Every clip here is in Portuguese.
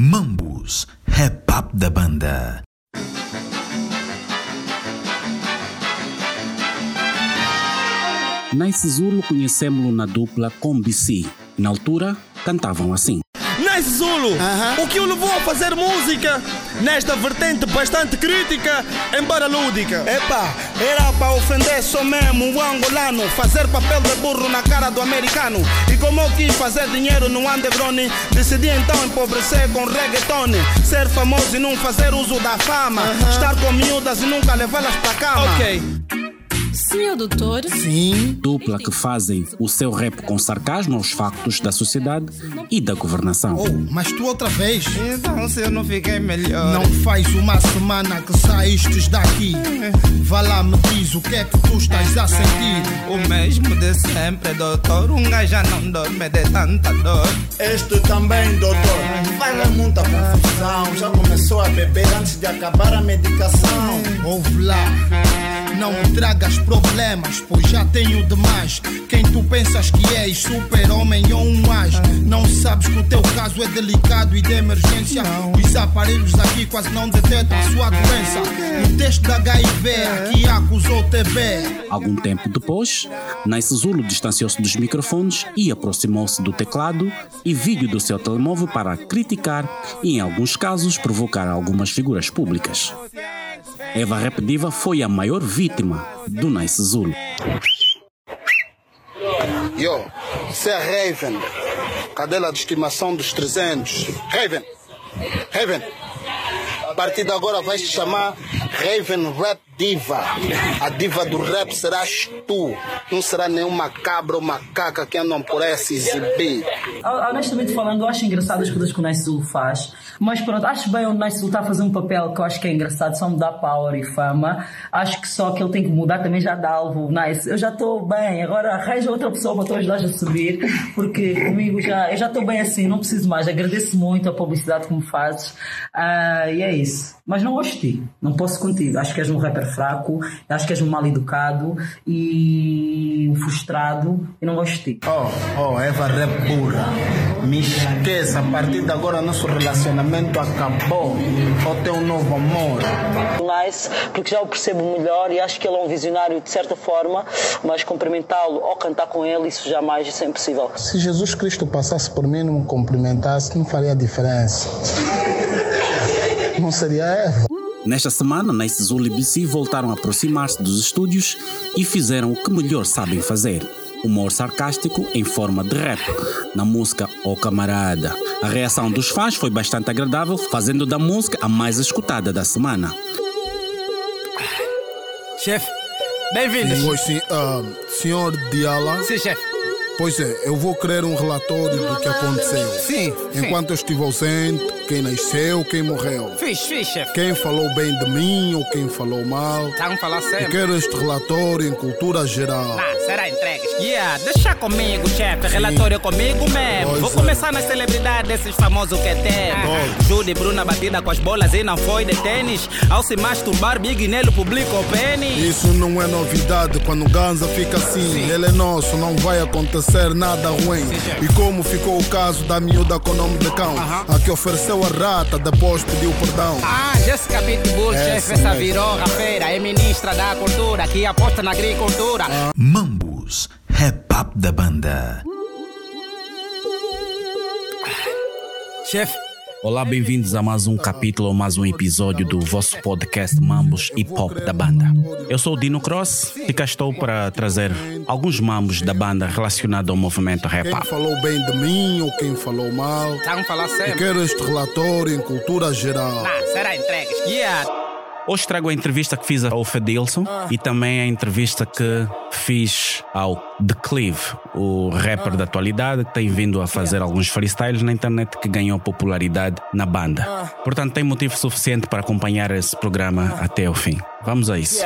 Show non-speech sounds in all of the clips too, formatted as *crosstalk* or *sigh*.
Mambus, rap up da banda. Nice Zulu conhecemos-lo na dupla com BC. Na altura, cantavam assim. Nice Zulu, o que o levou a fazer música nesta vertente bastante crítica, embora lúdica? Epa, era para ofender só mesmo o angolano, fazer papel de burro na cara do americano. E como eu quis fazer dinheiro no underground, decidi então empobrecer com reggaeton. Ser famoso e não fazer uso da fama. Estar com miúdas e nunca levá-las para cama. Ok. Senhor doutor, Sim. Dupla que fazem o seu rap com sarcasmo aos factos da sociedade e da governação. Oh, mas tu outra vez Então se eu não fiquei melhor. não faz uma semana que saístes daqui. Vá lá, me diz o que é que tu estás a sentir. O mesmo de sempre, doutor. Um gajo já não dorme de tanta dor. Este também, doutor, faz muita confusão. Já começou a beber antes de acabar a medicação. Ouve lá, não me tragas problemas, pois já tenho demais. Quem tu pensas que és, super-homem ou um as? Não sabes que o teu caso é delicado e de emergência. Os aparelhos aqui quase não detectam a sua doença. No teste da HIV, aqui acusou TB. Algum tempo depois, Nice Zulu distanciou-se dos microfones e aproximou-se do teclado e vídeo do seu telemóvel para criticar e, em alguns casos, provocar algumas figuras públicas. Eva Rap Diva foi a maior vítima do Nice Zulu. Yo, você é Raven, cadela de estimação dos 300. Raven, Raven, a partir de agora vai se chamar Raven Rap Diva. A diva do rap serás tu, não será nenhuma cabra ou macaca que andam por aí a se exibir. Honestamente falando, eu acho engraçado as coisas que o Zulu faz, mas pronto, acho bem o Zulu está a fazer um papel que eu acho que é engraçado, só me dá power e fama. Acho que só que ele tem que mudar também já dá alvo. Nice, eu já estou bem, agora arranja outra pessoa para tu ajudar a subir, porque comigo já, eu já estou bem assim, não preciso mais. Agradeço muito a publicidade que me fazes Ah, e é isso. Mas não gosto de ti, não posso contigo. Acho que és um rapper fraco, acho que és um mal educado e frustrado e não gosto de ti. Oh, oh, Eva Rap burra. Me esqueça, a partir de agora nosso relacionamento acabou. Ou tem um novo amor. Nice, porque já o percebo melhor e acho que ele é um visionário de certa forma, mas cumprimentá-lo ou cantar com ele, isso jamais, isso é impossível. Se Jesus Cristo passasse por mim e não me cumprimentasse, não faria diferença. Não seria Eva. Nesta semana, Nice Zulu e BC voltaram a aproximar-se dos estúdios e fizeram o que melhor sabem fazer. Humor sarcástico em forma de rap, na música O Camarada. A reação dos fãs foi bastante agradável, fazendo da música a mais escutada da semana. Chefe, bem-vindos. Pois sim, ah, senhor Diala. Sim, chefe. Pois é, eu vou querer um relatório do que aconteceu. Sim, sim. Enquanto eu estive ausente, quem nasceu, quem morreu. Fiz, fiz, chefe. Quem falou bem de mim ou quem falou mal. Estão a falar sempre. quero este relatório em cultura geral. Ah, será entregues? Yeah, deixa comigo, chefe. Relatório comigo mesmo. Pois Vou é. começar nas celebridades desses famosos que temos. Judy Bruna batida com as bolas e não foi de tênis. Ao se masturbar, Big Nelo publica o pênis. Isso não é novidade quando o Ganza fica assim. Ele é nosso, não vai acontecer nada ruim. E como ficou o caso da miúda com nome de cão, a que ofereceu a rata, depois pediu perdão. Ah, Jessica Pitbull, chefe, essa virou rafeira. É ministra da cultura, que aposta na agricultura. Mambus, rap up da banda. Chefe, Olá, bem-vindos a mais um capítulo ou mais um episódio do vosso podcast Mambos Hip Hop da banda. Eu sou o Dino Cross e cá estou para trazer alguns mambos da banda relacionados ao movimento rap. Quem falou bem de mim ou quem falou mal. estão a falar Eu sempre. quero este relatório em cultura geral. Ah, será entregues? Yeah. Hoje trago a entrevista que fiz ao Fedilson e também a entrevista que fiz ao Declive, o rapper da atualidade que tem vindo a fazer alguns freestyles na internet que ganhou popularidade na banda. Portanto, tem motivo suficiente para acompanhar esse programa até o fim. Vamos a isso.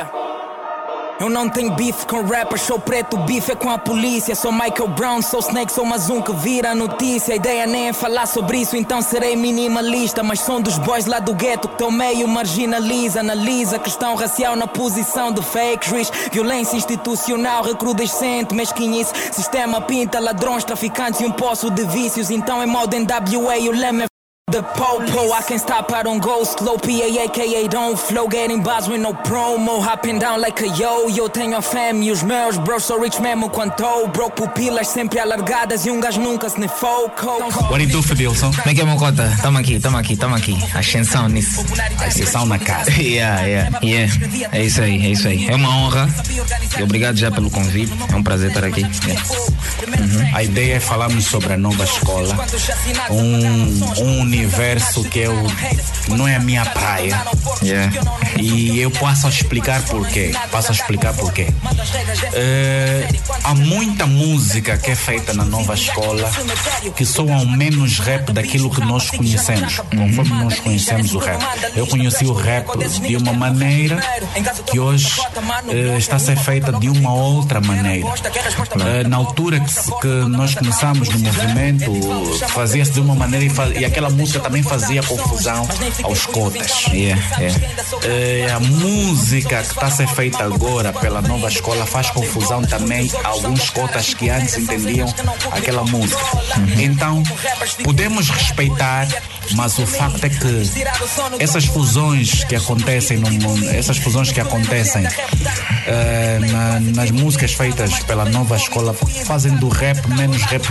Eu não tenho bife com rappers, sou preto, bife é com a polícia. Sou Michael Brown, sou Snake, sou mais um que vira notícia. A ideia nem é falar sobre isso, então serei minimalista. Mas são dos boys lá do gueto que teu meio marginaliza. Analisa questão racial na posição de fake rich. Violência institucional recrudescente, mesquinhice. Sistema pinta ladrões, traficantes e um poço de vícios. Então é moda em WA, o lema é the popo. I can stop, I don't go slow. PA, aka don't flow. Getting bars with no promo. Hopping down like a yo-yo. Tenho a fam e os meus bros. Sou rich mesmo quanto broke. Pupilas sempre alargadas e um gajo nunca se foco. What do you do, Fidilson? Como é que é, meu cota? Tamo aqui, tamo aqui, tamo aqui. Ascensão nisso. Ascensão na cara. yeah, yeah, yeah. É isso aí, é isso aí. É uma honra. E obrigado já pelo convite. É um prazer estar aqui. Yeah. Uhum. A ideia é falarmos sobre a nova escola. Um, um universo que eu não é a minha praia. Yeah. E eu posso explicar porquê. Posso explicar porquê. Uh, há muita música que é feita na nova escola que soam menos rap daquilo que nós conhecemos. Conforme nós conhecemos o rap. Eu conheci o rap de uma maneira que hoje uh, está a ser feita de uma outra maneira. Uh, na altura que, que, nós começamos no movimento, fazia-se de uma maneira e, faz, e, aquela música também fazia confusão aos cotas. Yeah, yeah. Uh, a música que está a ser feita agora pela nova escola faz confusão também a alguns cotas que antes entendiam aquela música. Uhum. Então, podemos respeitar, mas o facto é que essas fusões que acontecem no mundo, essas fusões que acontecem uh, na, nas músicas feitas pela nova escola fazem do rap menos rap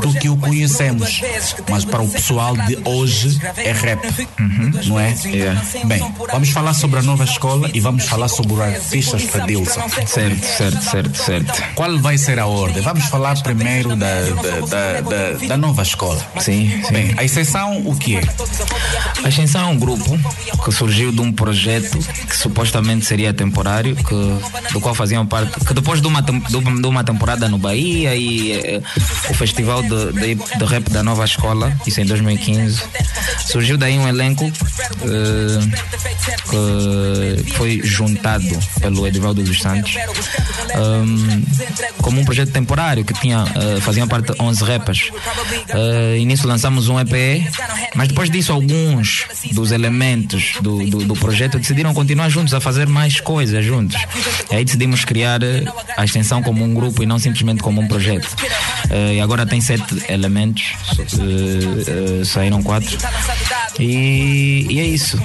do que o conhecemos. Mas para o pessoal de hoje é rap, uhum. não é? Yeah. Bem, vamos falar sobre a nova escola e vamos falar sobre o artista Fredilson. Certo, certo, certo, certo. Qual vai ser a ordem? Vamos falar primeiro da, da, da, da, da nova escola. Sim, sim. Bem, a exceção o que é? A Ascensão é um grupo que surgiu de um projeto que supostamente seria temporário, que, do qual faziam parte, que depois de uma, de uma temporada no Bahia e eh, o festival de, de, de, rap da nova escola, isso em 2015, surgiu daí um elenco eh, que foi juntado pelo Edivaldo dos Santos um, como um projeto temporário que tinha, faziam parte 11 rappers. Uh, e nisso lançamos um EP, mas depois disso alguns dos elementos do, do, do projeto decidiram continuar juntos a fazer mais coisas juntos. E aí decidimos criar a extensão como um grupo e não simplesmente como um projeto. Uh, e agora tem sete elementos, uh, uh, saíram quatro. E, e é isso.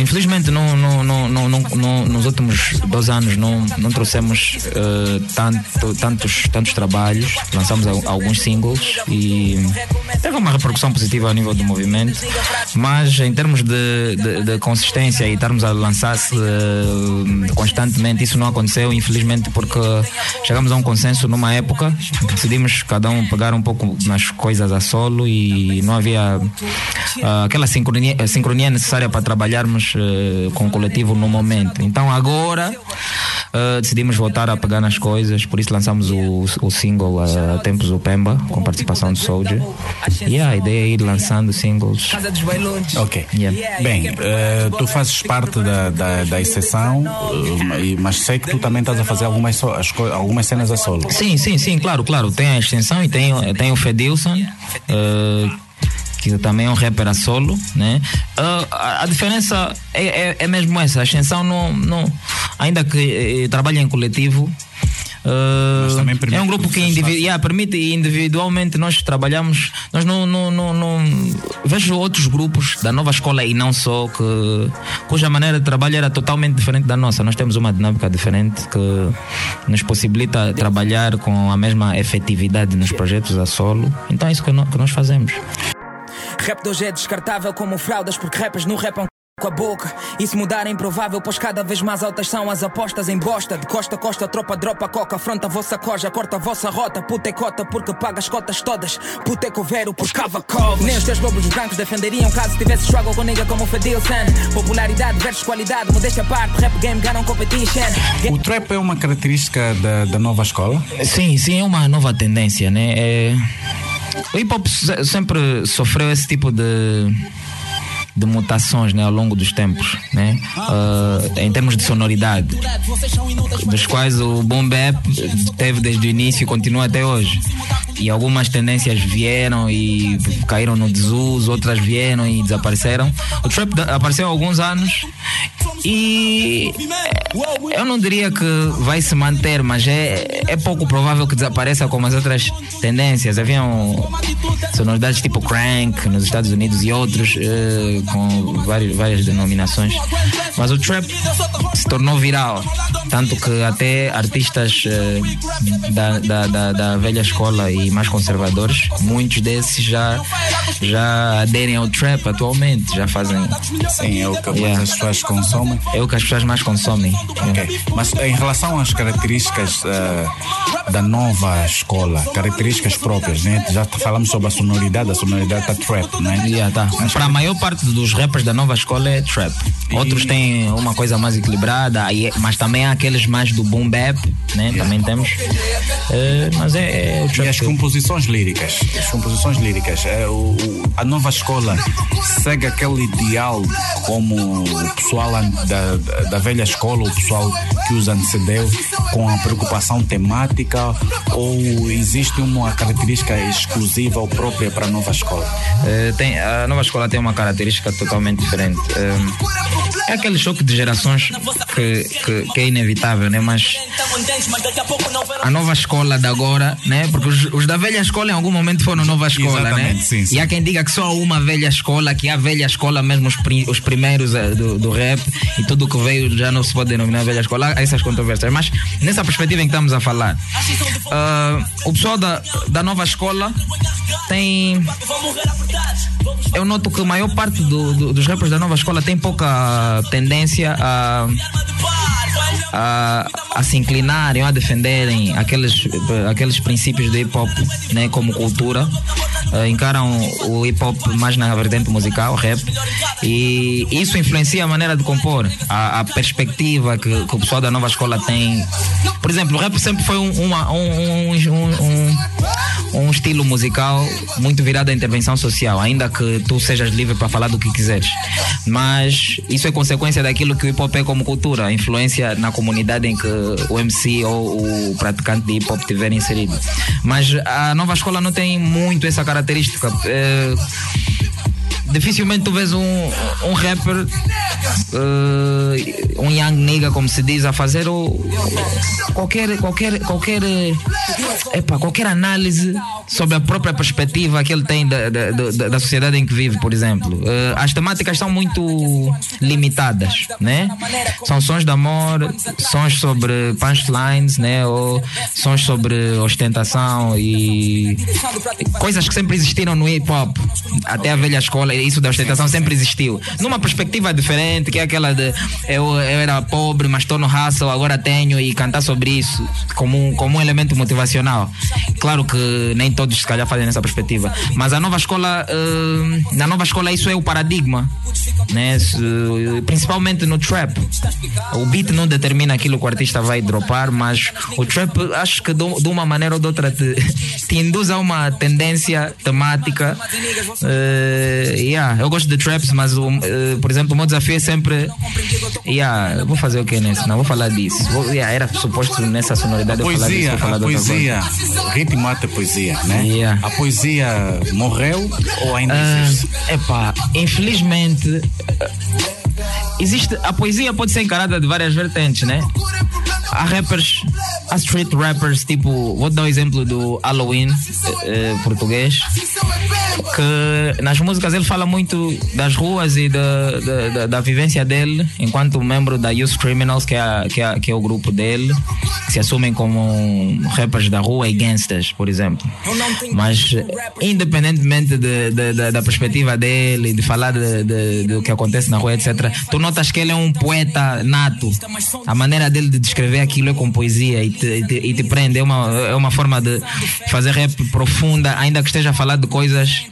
infelizmente, nos últimos dois anos não, não trouxemos tanto, tantos, tantos trabalhos. Lançamos alguns singles e teve uma repercussão positiva a nível do movimento. Mas em termos de, de, de consistência e estarmos a lançar-se constantemente, isso não aconteceu, infelizmente, porque chegamos a um consenso numa época decidimos cada um pegar um pouco nas coisas a solo e não havia uh, aquela sincronia, sincronia, necessária para trabalharmos uh, com o coletivo no momento. Então agora uh, decidimos voltar a pegar nas coisas, por isso lançamos o, o single a Tempos do Pemba, com participação do Soldier. E yeah, a ideia é ir lançando singles. Ok. Yeah. Bem, tu fazes parte da, da, da exceção, mas sei que tu também estás a fazer algumas, algumas cenas a solo. Sim, sim, sim, claro, claro. Tem a extensão e tem, tem o Fedilson. Uh, que também é um rapper a solo, né? Uh, a, a, diferença é, é, é, mesmo essa. A extensão não, não ainda que eh, trabalha em coletivo, Uh, é um grupo que individu yeah, permite individualmente nós trabalhamos. Nós não, não, não, não, vejo outros grupos da nova escola e não só que cuja maneira de trabalho era totalmente diferente da nossa. Nós temos uma dinâmica diferente que nos possibilita trabalhar com a mesma efetividade nos projetos a solo. Então é isso que, que nós fazemos. Rap de hoje é descartável como fraldas porque rappers não rapam com a boca. Isso mudar é improvável, pois cada vez mais altas são as apostas em bosta. De costa a costa, tropa dropa coca, afronta a vossa coja, corta a vossa rota. Puta é cota porque paga as cotas todas. Puta é covero por cava covas. Nem os teus lobos brancos defenderiam caso tivesse struggle com nigga como Fedilson. Popularidade versus qualidade, modéstia à parte, rap game ganham competition. O trap é uma característica da, da nova escola? Sim, sim, é uma nova tendência, né? É... O hip hop sempre sofreu esse tipo de de mutações né, ao longo dos tempos, né? Uh, em termos de sonoridade, dos quais o boom bap teve desde o início e continua até hoje. E algumas tendências vieram e caíram no desuso, outras vieram e desapareceram. O trap apareceu há alguns anos e eh, eu não diria que vai se manter, mas é, é pouco provável que desapareça como as outras tendências. Haviam sonoridades tipo crank nos Estados Unidos e outros eh, com vários, várias denominações. Mas o trap se tornou viral, tanto que até artistas eh, da, da, da, da velha escola e mais conservadores, muitos desses já, já aderem ao trap atualmente, já fazem. Sim, é o que Yeah. as pessoas consomem. É o que as pessoas mais consomem. Mas em relação às características eh, da nova escola, características próprias, né? Já falamos sobre a sonoridade, a sonoridade da trap, né? Yeah, tá. Para a maior parte dos rappers da nova escola é trap. Outros têm uma coisa mais equilibrada, é- mas também há aqueles mais do boom bap, né? Também temos. Eh, mas é, é o trap. E as composições líricas, as composições líricas, é, o, o- a nova escola segue aquele ideal como o pessoal da, da, da velha escola, o pessoal que os antecedeu, com a preocupação temática, ou existe uma característica exclusiva ou própria para a nova escola? Eh, tem, a nova escola tem uma característica totalmente diferente. Eh, é aquele choque de gerações que, que, que é inevitável, né? Mas a nova escola de agora, né? Porque os, os da velha escola em algum momento foram nova escola, né? Exatamente, sim, sim. E há quem diga que só há uma velha escola, que a velha escola mesmo, os, os primeiros eh, do, do rap e tudo que veio já não se pode denominar velha escola. Há essas controvérsias. Mas nessa perspectiva em que estamos a falar, ah, o pessoal da, da nova escola tem. Eu noto que a maior parte do- do- dos rappers da nova escola tem pouca tendência a, a, a se inclinarem a defenderem aqueles, aqueles princípios do hip hop né, como cultura. Eh, encaram o hip hop mais na vertente musical, rap, e isso influencia a maneira de compor, a, a perspectiva que, que o pessoal da nova escola tem. Por exemplo, o rap sempre foi um, uma- um, um, um- um- estilo musical muito virado à intervenção social, ainda que tu sejas livre para falar do que quiseres. Mas isso é consequência daquilo que o hip hop é como cultura, a influência na comunidade em que o MC ou o praticante de hip hop tiver inserido. Mas a nova escola não tem muito essa característica. Eh, dificilmente tu vês um, um rapper, eh, um young nigga, como se diz, a fazer o, qualquer, qualquer, qualquer, eh, epa, qualquer análise sobre a própria perspectiva que ele tem da, da, da, da sociedade em que vive, por exemplo. Eh, as temáticas são muito limitadas, né? São sons de amor, sons sobre punchlines, né? Ou sons sobre ostentação e coisas que sempre existiram no hip hop, até a velha escola, isso da ostentação sempre existiu. Numa perspectiva diferente, que é aquela de eu, eu era pobre, mas estou no hustle, agora tenho, e cantar sobre isso como um, como um elemento motivacional. Claro que nem todos se calhar fazem nessa perspectiva, mas a nova escola, eh, na nova escola isso é o paradigma, né? Principalmente no trap. O beat não determina aquilo que o artista vai dropar, mas o trap acho que de uma maneira ou de outra te, te induz a uma tendência temática. Eh, yeah, eu gosto de traps, mas o, eh, por exemplo, o meu desafio é sempre. Yeah, vou fazer o que nesse? Não vou falar disso. Vou, yeah, era suposto nessa sonoridade eu falar disso. Poesia, falar poesia, ritmo mata a poesia, né? Yeah. A poesia morreu ou ainda Ah, existe? epá, infelizmente eh, existe a poesia pode ser encarada de várias vertentes, né? Há rappers, há street rappers, tipo, vou dar o exemplo do Halloween eh, português, que nas músicas ele fala muito das ruas e da, da, da- da vivência dele enquanto membro da Youth Criminals, que é, que, é, que é o grupo dele, que se assumem como rappers da rua e gangsters, por exemplo. Mas independentemente de- de- da- da perspectiva dele, de falar de- de- do que acontece na rua, etc., tu notas que ele é um poeta nato. A maneira dele de descrever aquilo é com poesia e te, e te- e te prende. É uma, é uma forma de fazer rap profunda, ainda que esteja a falar de coisas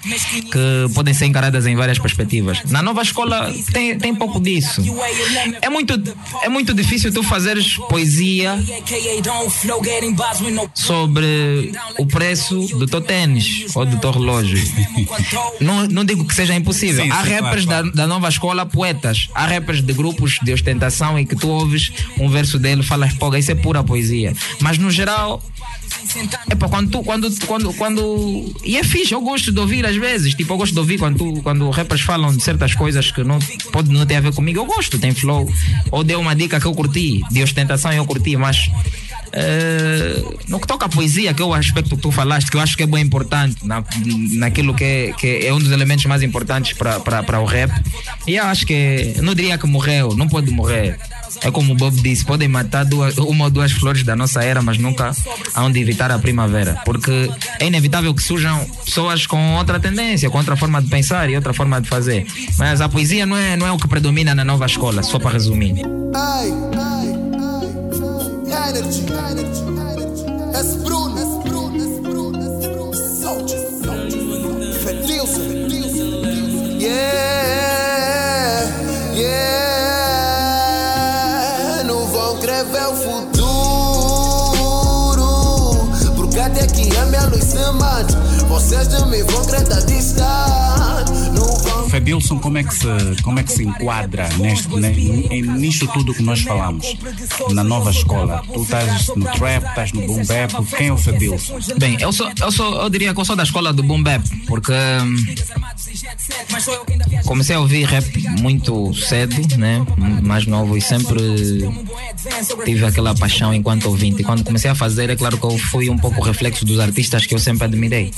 que podem ser encaradas em várias perspectivas. Na nova escola tem, tem pouco disso. É muito, é muito difícil tu fazeres poesia sobre o preço do teu tênis ou do teu relógio. Não, não digo que seja impossível. Sim, Há sim, rappers claro, Da, da nova escola poetas. Há rappers de grupos de ostentação em que tu ouves um verso dele falas, pô, isso é pura poesia. Mas no geral. Epa, quando tu, quando, quando, quando. E é fixe, eu gosto de ouvir às vezes. Tipo, eu gosto de ouvir quando, tu, quando rappers falam de certas coisas que não pode não ter a ver comigo. Eu gosto, tem flow. Ou deu uma dica que eu curti, de ostentação eu curti, mas. Eh, no que toca à poesia, que é o aspecto que tu falaste, que eu acho que é bem importante na, naquilo que é, que é um dos elementos mais importantes para o rap. E eu acho que, eu não diria que morreu, não pode morrer. É como o Bob disse, podem matar duas, uma ou duas flores da nossa era, mas nunca hão de evitar a primavera. Porque é inevitável que surjam pessoas com outra tendência, com outra forma de pensar e outra forma de fazer. Mas a poesia não é, não é o que predomina na nova escola, só para resumir. Ai, ai. Energy, energy, energy. Esse Bruno, esse Bruno, esse Bruno, esse Bruno. Soldier. Não vão crer ver o futuro. Porque até que a luz se mate. Vocês de mim vão crer da distante. Fedilson, como é que se, como é que se enquadra neste, ne- em- nisto tudo que nós falamos? Na nova escola. Tu estás no trap, estás no boom bap. Quem é o Fedilson? Bem, eu sou, eu sou, eu diria que eu sou da escola do boom bap, porque hum, comecei a ouvir rap muito cedo, né? Mais novo e sempre tive aquela paixão enquanto ouvinte. E quando comecei a fazer, é claro que eu fui um pouco reflexo dos artistas que eu sempre admirei.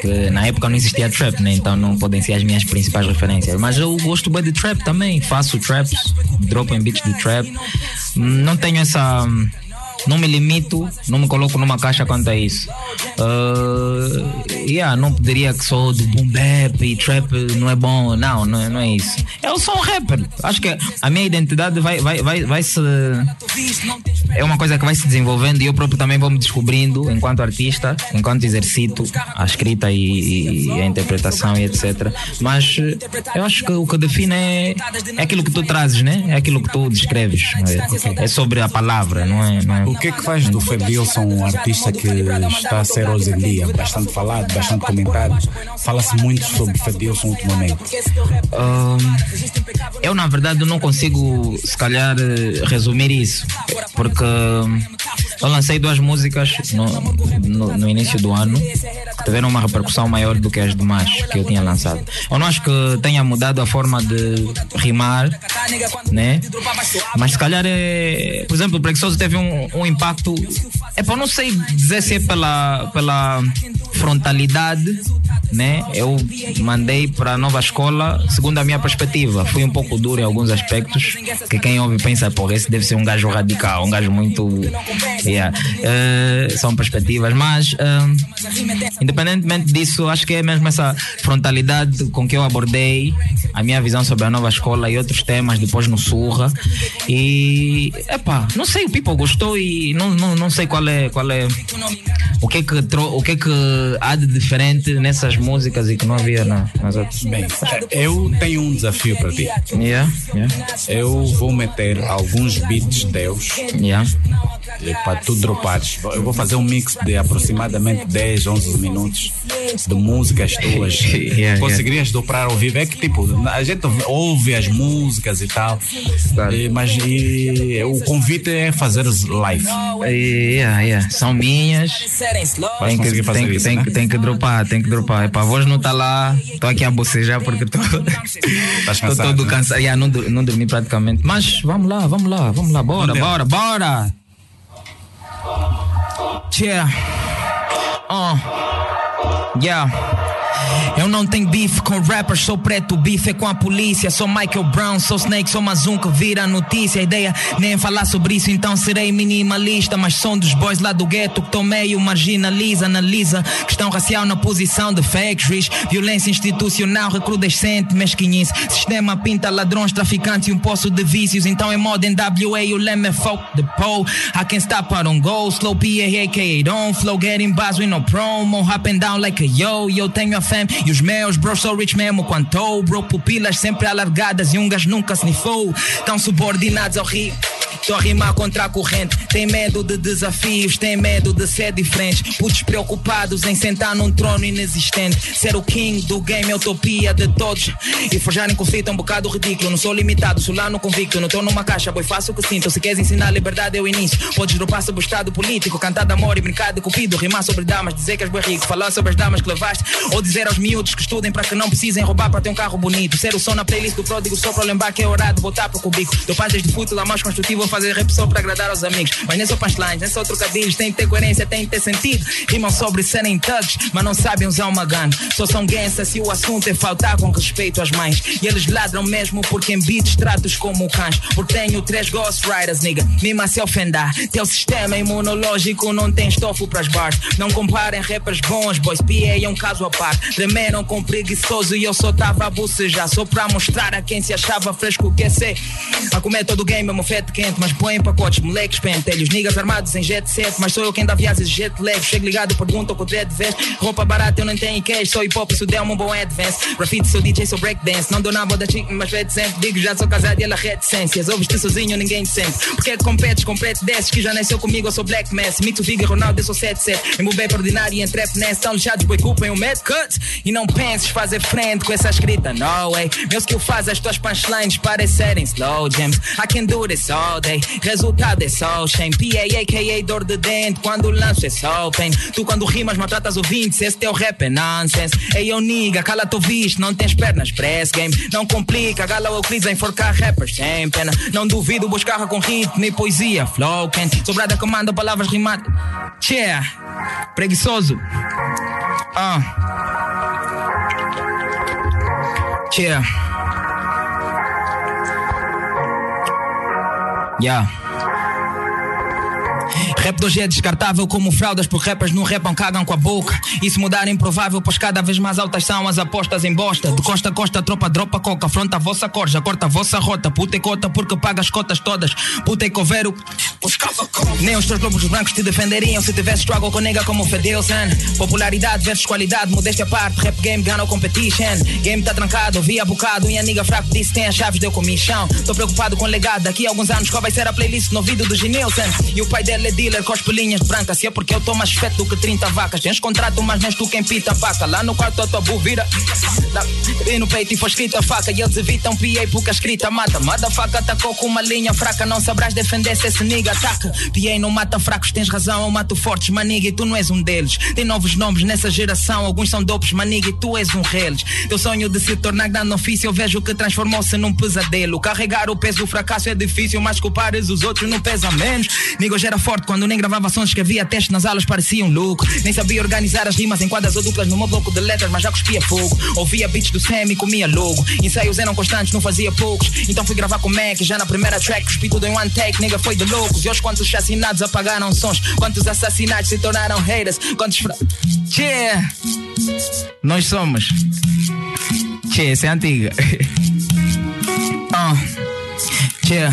Que na época não existia trap, né? Então não podem ser as minhas principais referências. Mas eu gosto bem de trap também, faço traps, dropo em beats de trap. Não tenho essa. Não me limito, não me coloco numa caixa quanto a isso. Uh, yeah, não diria que sou do boom bap e trap não é bom, não, não, é- não é isso. Eu sou um rapper. Acho que a minha identidade vai, vai, vai, vai se. É uma coisa que vai se desenvolvendo e eu próprio também vou me descobrindo enquanto artista, enquanto exercito a escrita e, e a interpretação e etc. Mas eu acho que o que define é, é aquilo que tu trazes, né? É aquilo que tu descreves. É, é sobre a palavra, não é? Não é O que é que faz do Fedilson um artista que está a ser hoje em dia bastante falado, bastante comentado? Fala-se muito sobre Fedilson ultimamente. Ahn, eu, na verdade, não consigo, se calhar, eh, resumir isso. Porque hum, eu lancei duas músicas no, no, no início do ano tiveram uma repercussão maior do que as demais que eu tinha lançado. Eu não acho que tenha mudado a forma de rimar, né? Mas se calhar é. Por exemplo, o Preguiçoso teve um, um impacto. É para não sei dizer se é pela, pela frontalidade, né? Eu mandei para a nova escola, segundo a minha perspectiva. Fui um pouco duro em alguns aspectos, que quem ouve pensa, pô, esse deve ser um gajo radical, um gajo muito. Yeah. Eh, são perspectivas, mas eh, independentemente disso, acho que é mesmo essa frontalidade com que eu abordei a minha visão sobre a nova escola e outros temas depois no Surra. E, epá, não sei, o People gostou e não, não, não sei qual é, qual é o que é que, o que é que há de diferente nessas músicas e que não havia na, nas outras. Bem, eu tenho um desafio para ti. Yeah, yeah, Eu vou meter alguns beats teus yeah. para tu dropares. Eu vou fazer um mix de aproximadamente 10, 11 minutos de músicas tuas. *laughs* Yeah, Conseguirias dobrar ao vivo? É que tipo, a gente ouve as músicas e tal, eh, mas e, o convite é fazer live. Yeah, yeah. São minhas. Tem que, tem, isso, tem, né? tem que dropar, tem que dropar. Epá, a voz não tá lá, tô aqui a bocejar porque tô *laughs* cansado, todo né? cansado. Yeah, não, não dormi praticamente. Mas vamos lá, vamos lá, vamos lá, bora, Onde é? bora, bora. Yeah. Uh. Yeah. Eu não tenho bife com rappers, sou preto, bife é com a polícia. Sou Michael Brown, sou Snake, sou mais um que vira notícia. A ideia nem é falar sobre isso, então serei minimalista. Mas um dos boys lá do gueto que tô meio marginaliza, analisa. Questão racial na posição de factories. Violência institucional recrudescente, mesquinhice. Sistema pinta ladrões, traficantes e um poço de vícios. Então é moda em WA, o leme é folk the pole. I can stop, I don't go. Slow PA, aka don't flow. Getting bars with no promo. Up and down like a yo. Eu tenho a fam. E os meus bros são rich mesmo quanto bro. Pupilas sempre alargadas e gajo nunca snifou. Tão subordinados ao rio. Tô a rimar contra a corrente. Tem medo de desafios, tem medo de ser diferente. Putos preocupados em sentar num trono inexistente. Ser o king do game, utopia de todos. E forjar em conflito é um bocado ridículo. Não sou limitado, sou lá no convicto. Não tô numa caixa, boi, faço o que sinto. Se queres ensinar liberdade, é o início. Podes dropar sobre o estado político, cantar de amor e brincar de cupido. Rimar sobre damas, dizer que és boi rico. Falar sobre as damas que levaste. Ou dizer aos miúdos que estudem para que não precisem roubar para ter um carro bonito. Ser o som na playlist do pródigo só para lembrar que é hora de voltar pro cubico. Dou pantas de futebol, mais construtivo, a fazer rap só para agradar aos amigos. Mas nem só punchlines, nem só trocadilhos. Tem que ter coerência, tem que ter sentido. Rimam sobre serem thugs, mas não sabem usar uma gun. Só são gangsters se o assunto é faltar com respeito às mães. E eles ladram mesmo porque em beats tratos como cães. Porque tenho três Ghost Riders, nigga. Mima se ofendar. Teu sistema imunológico não tem estofo pras bars. Não comparem rappers bons, boys. PA é um caso à parte. Tremeram com preguiçoso e eu só tava a bocejar. Só pra mostrar a quem se achava fresco que é ser. A comer todo game é mofete mas põe pacotes, moleques pentelhos, niggas armados em jet set. Mas sou eu quem dá viagens jet lag. Chego ligado, pergunto com o dread veste. Roupa barata eu não tenho cash, sou hip hop, isso deu um bom advance. Graffiti, sou DJ, sou breakdance. Não dou nada da chick, mas reticente. Digo já sou casado e ela reticências. Ouves-te sozinho, ninguém te sente. Porque é que competes com preto desses que já nasceu comigo, eu sou black mass. Mito Viga, Ronaldo, eu sou 7-7. Em bebê ordinário e em trap nest. Tão lixados, boi culpem o mad cut. E não penses fazer frente com essa escrita, no way. Meus que eu faz as tuas punchlines parecerem slow jams. I can do this all Resultado é só shame. PA, aka dor de dente. Quando lanço é só pain. Tu quando rimas maltratas ouvintes. Esse teu rap é nonsense. Ei, eu niga, cala teu visto. Não tens pernas, press game. Não complica, gala Euclides a enforcar rappers sem pena. Não duvido buscar com ritmo e poesia. Flow quente. Sobrada que manda palavras rimadas. Yeah. Preguiçoso. Ah. Yeah. Yeah. Rap de hoje é descartável como fraldas por rappers não rapam, cagam com a boca. Isso mudar é improvável, pois cada vez mais altas são as apostas em bosta. De costa a costa, tropa dropa coca, afronta a vossa corja, corta a vossa rota. Puta e cota porque paga as cotas todas. Puta e coveiro. Nem os teus lobos brancos te defenderiam se tivesse struggle com nega como Fedelson. Popularidade versus qualidade, modéstia à parte. Rap game ganha competition. Game tá trancado, via bocado. E a nigga fraco disse tem as chaves, deu comichão. Tô preocupado com o legado. Daqui a alguns anos qual vai ser a playlist no ouvido do Ginilson? E o pai dele é dealer, cospe linhas brancas. Se é porque eu tô mais feto que 30 vacas. Tens contrato, mas nem tu quem pita vaca. Lá no quarto a tua buvira. E no peito e foi escrita faca. E eles evitam PA porque a escrita mata. Mata faca, atacou com uma linha fraca. Não sabrás defender se esse nigga ataca. PA não mata fracos, tens razão. Eu mato fortes, maniga, e tu não és um deles. Tem novos nomes nessa geração. Alguns são dopes, maniga, e tu és um reles. Teu sonho de se tornar grande ofício. Eu vejo que transformou-se num pesadelo. Carregar o peso do fracasso é difícil, mas culpares os outros não pesa menos. Nigo já era forte quando nem gravava sons, escrevia testes nas aulas, parecia um louco. Nem sabia organizar as rimas em quadras ou duplas no meu bloco de letras, mas já cuspia fogo. Ouvia beats do Sam e comia logo. Ensaios eram constantes, não fazia poucos. Então fui gravar com Mac, já na primeira track, cuspi tudo em one take, nigga foi de loucos. E hoje quantos chacinados apagaram sons, quantos assassinatos se tornaram haters, quantos fra... Yeah! Nós somos. Che, essa é antiga. *laughs* Yeah.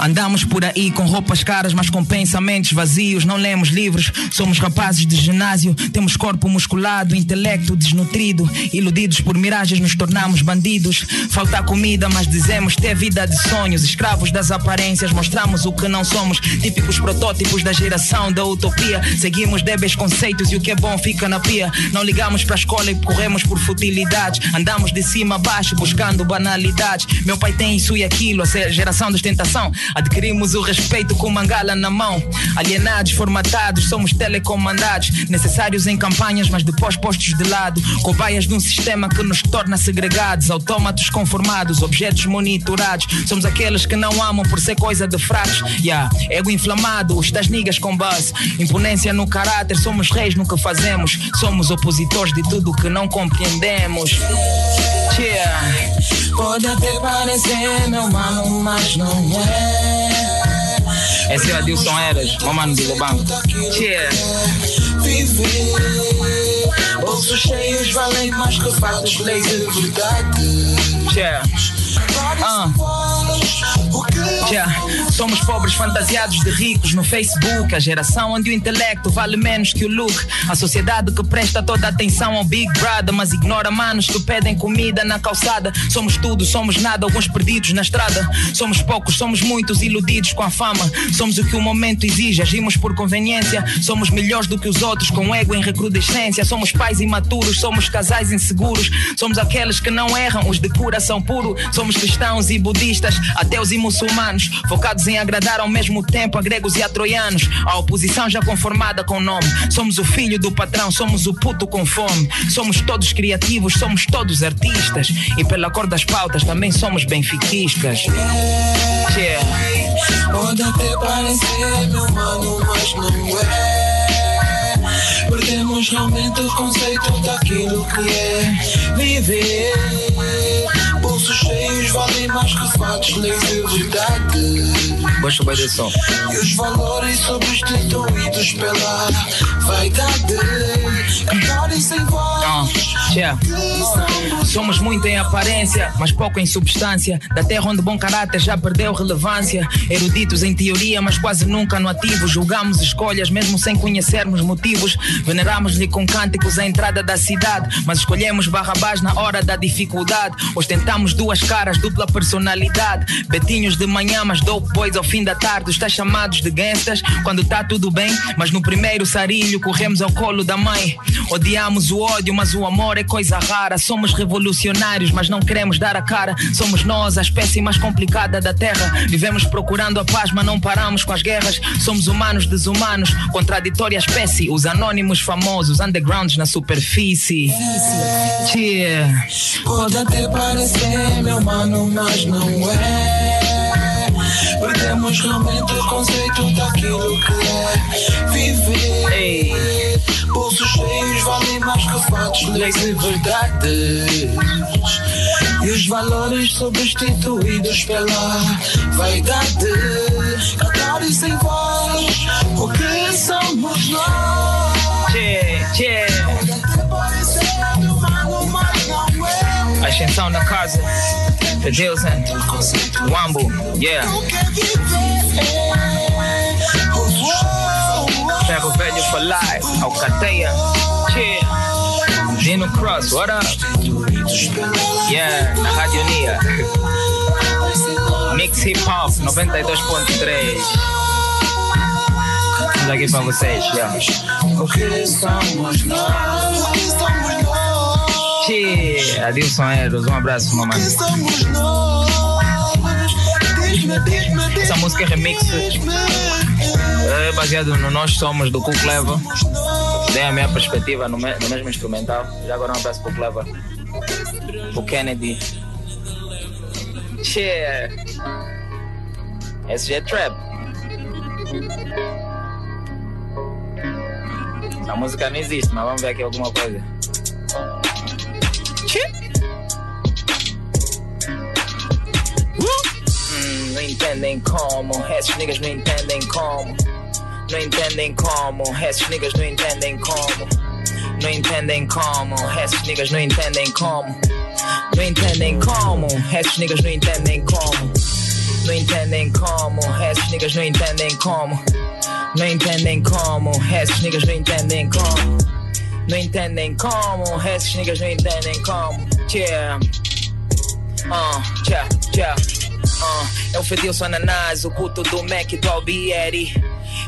Andamos por aí com roupas caras, mas com pensamentos vazios. Não lemos livros, somos rapazes de ginásio. Temos corpo musculado, intelecto desnutrido. Iludidos por miragens, nos tornamos bandidos. Falta comida, mas dizemos ter vida de sonhos. Escravos das aparências, mostramos o que não somos. Típicos protótipos da geração da utopia. Seguimos débeis conceitos e o que é bom fica na pia. Não ligamos pra escola e corremos por futilidades. Andamos de cima a baixo buscando banalidades. Meu pai tem isso e aquilo, a geração da ostentação. Adquirimos o respeito com mangala na mão. Alienados, formatados, somos telecomandados. Necessários em campanhas, mas depois postos de lado. Cobaias de um sistema que nos torna segregados. Autômatos conformados, objetos monitorados. Somos aqueles que não amam por ser coisa de fracos. Yeah. Ego inflamado, os das nigas com base. Imponência no caráter, somos reis no que fazemos. Somos opositores de tudo que não compreendemos. Yeah. Pode até parecer meu mano, mas não é. Esse é o Adilson Eras, mano do Lobanco. Yeah. Viver. Bolsos cheios valem mais que fatos leis de verdade. Yeah. Uh. Yeah. Somos pobres fantasiados de ricos no Facebook. A geração onde o intelecto vale menos que o look. A sociedade que presta toda a atenção ao Big Brother, mas ignora manos que pedem comida na calçada. Somos tudo, somos nada, alguns perdidos na estrada. Somos poucos, somos muitos iludidos com a fama. Somos o que o momento exige, agimos por conveniência. Somos melhores do que os outros, com ego em recrudescência. Somos pais imaturos, somos casais inseguros. Somos aqueles que não erram, os de coração puro. Somos cristãos e budistas, ateus e muçulmanos. Focados em agradar ao mesmo tempo a gregos e a troianos. A oposição já conformada com o nome. Somos o filho do patrão, somos o puto com fome. Somos todos criativos, somos todos artistas. E pela cor das pautas também somos benfiquistas. Yeah. Pode até parecer, meu mano, mas não é. Perdemos realmente o conceito daquilo que é viver. Valem mais que fatos, e. Gosto bem desse som. E os valores substituídos pela vaidade. Cantarem sem voz. Yeah. Somos muito em aparência, mas pouco em substância. Da terra onde bom caráter já perdeu relevância. Eruditos em teoria, mas quase nunca no ativo. Julgamos escolhas mesmo sem conhecermos motivos. Veneramos-lhe com cânticos a entrada da cidade, mas escolhemos Barrabás na hora da dificuldade. Ostentamos duas caras, dupla personalidade. Betinhos de manhã, mas dope boys ao fim da tarde. Tais chamados de gangsters quando tá tudo bem, mas no primeiro sarilho corremos ao colo da mãe. Odiamos o ódio, mas o amor é coisa rara. Somos revolucionários, mas não queremos dar a cara. Somos nós, a espécie mais complicada da terra. Vivemos procurando a paz, mas não paramos com as guerras. Somos humanos desumanos, contraditória espécie. Os anônimos famosos, undergrounds na superfície. Yeah. Pode até parecer, meu mano, mas não é. Perdemos realmente o conceito daquilo que é viver. Bolsos cheios valem mais que fatos, leis e verdades. E os valores substituídos pela vaidade. Cantar e sem voz, porque somos nós. Yeah, yeah. Pode até parecer, mas não é. Ascensão na casa. Fedelson. Wambo. Yeah. Ferro velho for life. Alcateia. Yeah. Dino Cross, what up? Yeah, na Rádio Nia. Mix Hip Hop 92.3. Vamos aqui pra vocês. Yeah. Porque somos nós. Yeah. Adilson Eros, um abraço, mamãe. Essa música é remix é baseado no Nós Somos do Cool Clever. Dei a minha perspectiva no, me- no mesmo instrumental. Já agora um abraço pro Clever. Pro Kennedy. Yeah. Esse é trap. Essa música não existe, mas vamos ver aqui alguma coisa. Hum, não entendem como, esses niggas não entendem como. Não entendem como, esses niggas não entendem como. Não entendem como, esses niggas não entendem como. Não entendem como, esses niggas não entendem como. Não entendem como, esses niggas não entendem como. Não entendem como, esses niggas não entendem como. Não entendem como, esses niggas não entendem como. Yeah. Uh, yeah, yeah. Uh, é o Fedilson Ananás, o puto do Mac do Albieri.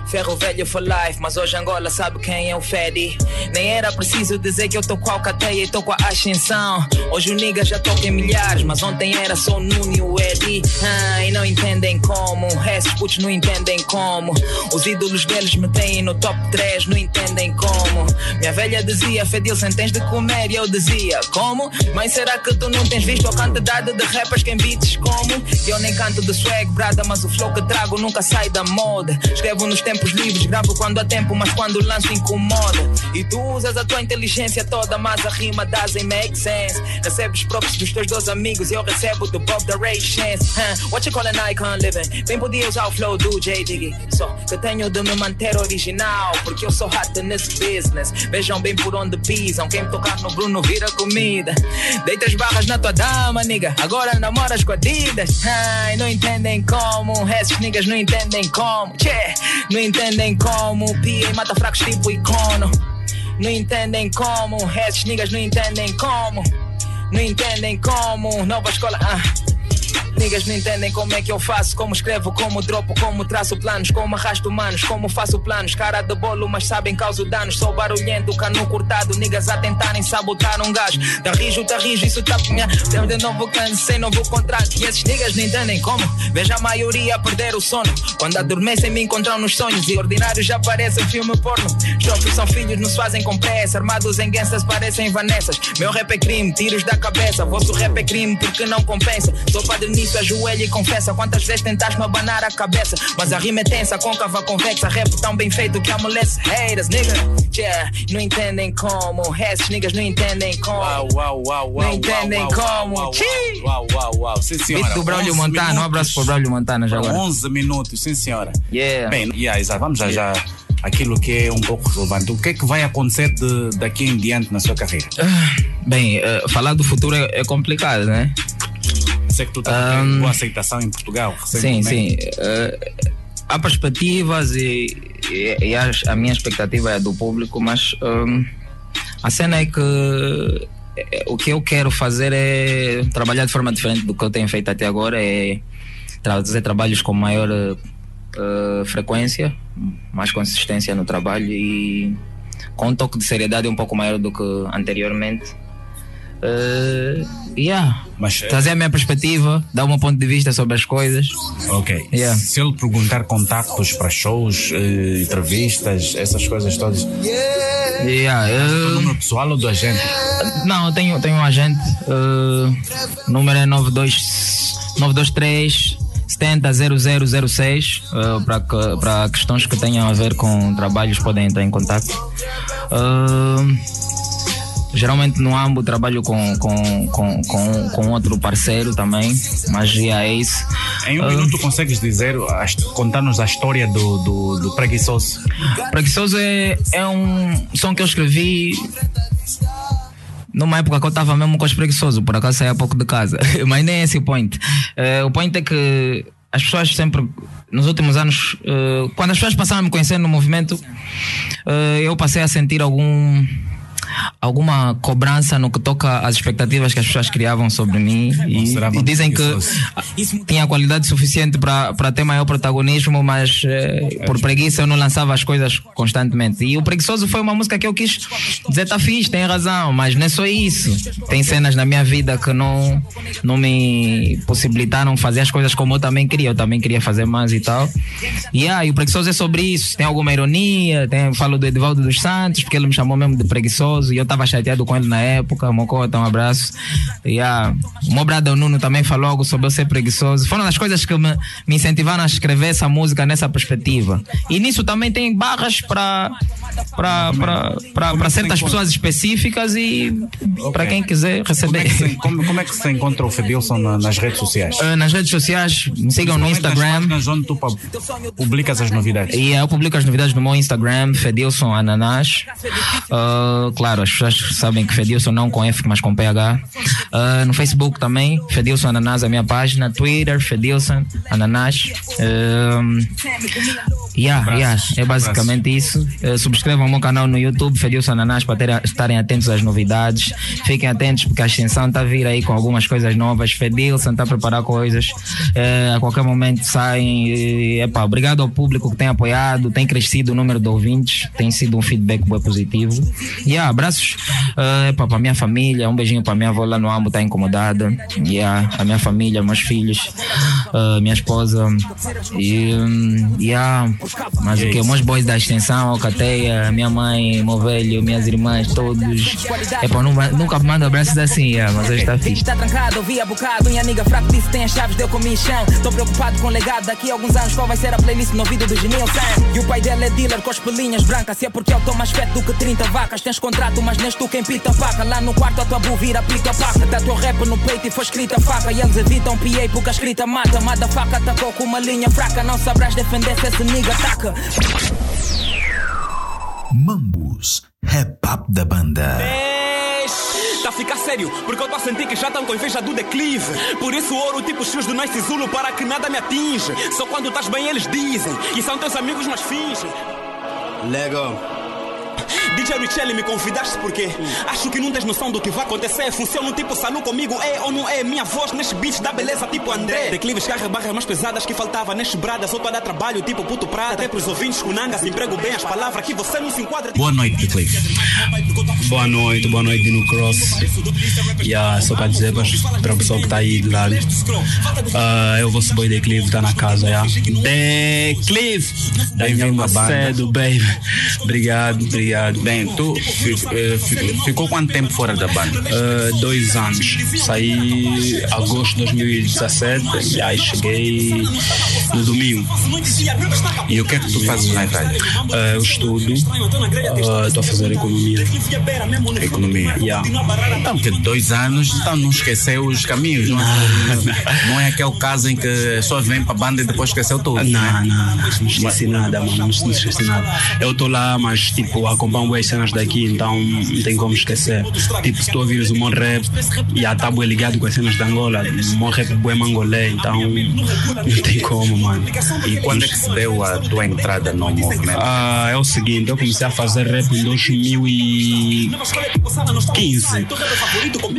Ferro velho for life, mas hoje Angola sabe quem é o Fedi. Nem era preciso dizer que eu tô com a Alcateia e tô com a Ascensão. Hoje o nigga já toca em milhares, mas ontem era só o Nuno e o Eddie. Ah, e não entendem como, esses putos não entendem como. Os ídolos deles me têm no top 3, não entendem como. Minha velha dizia, Fedilson, tens de comer. E eu dizia, como? Mas será que tu não tens visto a quantidade de rappers que em beats como? Eu nem canto de swag, brada, mas o flow que trago nunca sai da moda. Escrevo nos tempos tempos livres, gravo quando há tempo, mas quando lanço incomoda. E tu usas a tua inteligência toda, mas a rima doesn't make sense. Recebes props dos teus dois amigos eu recebo do Bob da Ray Chance. Huh, what you call an icon living? Bem podia usar o flow do J Diggy. Só que eu tenho de me manter original, porque eu sou hot nesse business. Vejam bem por onde pisam, quem tocar no Bruno vira comida. Deita as barras na tua dama, nigga. Agora namoras com Adidas. Ai, não entendem como, esses niggas não entendem como. Tchê, não entendem como. Pia e mata fracos tipo icono. Não entendem como, esses niggas não entendem como. Não entendem como, nova escola. Ah. Niggas não entendem como é que eu faço, como escrevo, como dropo, como traço planos, como arrasto manos, como faço planos. Cara de bolo, mas sabem causo danos. Sou barulhento, cano cortado, niggas a tentarem sabotar um gajo. Tá rijo, tá rijo, isso tá minha. Tem de novo cansei, novo contrato. E esses niggas não entendem como. Vejo a maioria perder o sono. Quando adormecem, me encontram nos sonhos. E ordinários já parecem filme porno. Jovens são filhos, nos fazem com pressa. Armados em gangsters, parecem Vanessas. Meu rap é crime, tiros da cabeça. Vosso rap é crime porque não compensa. Sou padre nisso, ajoelha e confessa. Quantas vezes tentaste me abanar a cabeça? Mas a rima é tensa, côncava, convexa. Rap tão bem feito que amolece haters, nigga. Yeah, não entendem como. Esses niggas não entendem como. Uau, uau, uau, uau. Não entendem uau, como. Uau, uau, uau, uau. Sim, senhora. Beat do Braulio 11 Montana, um minutos. abraço para o Braulio Montana já agora. 11 minutos, sim, senhora. Yeah. Bem, yeah, exato. vamos já, já aquilo que é um pouco relevante. O que é que vai acontecer de, daqui em diante na sua carreira? Bem, eh, falar do futuro é, é complicado, né? Sei que tu estás boa aceitação em Portugal. Sim, sim. Eh, há perspectivas e, e, e as- a minha expectativa é do público, mas hum, a cena é que eh, o que eu quero fazer é trabalhar de forma diferente do que eu tenho feito até agora, é trazer trabalhos com maior eh, frequência, mais consistência no trabalho e com um toque de seriedade um pouco maior do que anteriormente. Eh, yeah. Mas, eh, trazer a minha perspectiva, dar meu ponto de vista sobre as coisas. Ok. Yeah. Se ele perguntar contactos para shows, eh, entrevistas, essas coisas todas. Yeah, eh, O número pessoal ou do agente? Não, eu tenho, tenho um agente. o número é 92, 923 70 0006. eh, para que- Para questões que tenham a ver com trabalhos, podem entrar em contato. Eh, Geralmente no AMBO trabalho com, com, com, com, com outro parceiro também, mas já é isso. Em um Eh, minuto consegues dizer, contar-nos a história do, do, do preguiçoso? Preguiçoso é, é um som que eu escrevi numa época que eu estava mesmo com os preguiçosos, por acaso saí há pouco de casa. *laughs* Mas nem é esse o point. Eh, o point é que as pessoas sempre, nos últimos anos, eh, quando as pessoas passaram a me conhecer no movimento, eh, eu passei a sentir algum alguma cobrança no que toca às expectativas que as pessoas criavam sobre mim e, e dizem que preguiçoso. tinha qualidade suficiente para ter maior protagonismo, mas eh, por preguiça eu não lançava as coisas constantemente. E o Preguiçoso foi uma música que eu quis dizer, tá fixe, tem razão, mas não é só isso. Tem cenas na minha vida que não, não me possibilitaram fazer as coisas como eu também queria. Eu também queria fazer mais e tal. E, ah, e o Preguiçoso é sobre isso. Tem alguma ironia, tem, falo do Edivaldo dos Santos, porque ele me chamou mesmo de preguiçoso e eu estava chateado com ele na época. Mocota, um abraço. E, o meu brother Nuno também falou algo sobre eu ser preguiçoso. Foram as coisas que me, me incentivaram a escrever essa música nessa perspectiva. E nisso também tem barras para para certas pessoas específicas e para quem quiser Como é, receber. que se, como, como é que se encontra o Fedilson na- nas redes sociais? Eh, nas redes sociais, me sigam no nas Instagram. páginas onde tu pu- publicas as novidades. E eu publico as novidades no meu Instagram, Fedilson Ananás. Ah, claro, as pessoas sabem que Fedilson não com F, mas com PH. Ah, no Facebook também, Fedilson Ananás, a minha página. Twitter, Fedilson Ananás. Um, yeah, yeah, é basicamente isso. Eh, subscrevam o meu canal no YouTube, Fedilson Ananás, para ter- estarem atentos às novidades. Fiquem atentos porque a Ascensão está a vir aí com algumas coisas novas. Fedilson está a preparar coisas. Eh, a qualquer momento saem. E, epá, obrigado ao público que tem apoiado, tem crescido o número de ouvintes, tem sido um feedback bem positivo. E yeah, abraço abraços uh, para a minha família, um beijinho para minha avó lá no Ambo, está incomodada. E a, a minha família, meus filhos, uh, minha esposa. E um, yeah, mas o que? Meus boys da extensão, Alcateia, minha mãe, meu velho, minhas irmãs, todos. Não, vai- nunca mando abraços assim, yeah, mas hoje está fixe. Tá trancado, ouvi a bocado. Minha nigga fraco disse tem as chaves, deu comichão. Tô preocupado com o legado. Daqui a alguns anos, qual vai ser a playlist no ouvido do Genil Sam? E o pai dela é dealer com as pelinhas brancas. Se é porque eu tô mais feto do que 30 vacas. Tens contrato, mas neste tu quem pita faca. Lá no quarto a tua bu vira pica paca. Tá teu rap no peito e foi escrita faca. E eles evitam PA porque a escrita mata. Mada faca atacou com uma linha fraca. Não sabrás defender se esse nigga ataca. Mambus, rap up da banda. Tá a ficar sério, porque eu tô a sentir que já estão com inveja do declive. Por isso ouro tipo os fios do Nice Zulu para que nada me atinge. Só quando estás bem eles dizem que são teus amigos, mas fingem. DJ Richelli, me convidaste porque acho que não tens noção do que vai acontecer. Funciona um tipo salu comigo, é ou não é? Minha voz neste beat dá beleza tipo André. Declives carre barras mais pesadas que faltava nestes bradas. Só para dar trabalho tipo puto prata. Até pros ouvintes com nangas, emprego bem as palavras que você não se enquadra. Boa noite, Declive. Boa noite, boa noite Dino Cross. Yeah, só para dizer para o pessoal que está aí de lado. Ah, é o vosso boy Declive, está na casa. Yeah. Declive! Bem-vindo à banda. Cedo, baby. Obrigado, obrigado. Bem, tu fi- eh, fi- ficou quanto tempo fora da banda? Ah, dois anos. Saí em agosto de 2017 e aí cheguei no domingo. E o que é que tu fazes na Itália? Ah, eu estudo, estou a fazer economia. Economia. Yeah. Então, que dois anos, então não esqueceu os caminhos, não, é? não é aquele caso em que só vem para a banda e depois esqueceu tudo. Não, né? não, não, não esqueci nada, mano, não, não esqueci nada. Eu estou lá, mas tipo, acompanho as cenas daqui, então não tem como esquecer. Tipo, se tu ouvires o meu rap, já tá bué ligado com as cenas de Angola, o meu rap é mangolé, então não tem como, mano. E quando é que se deu a tua entrada no movimento? Ah, é o seguinte, eu comecei a fazer rap em 2015.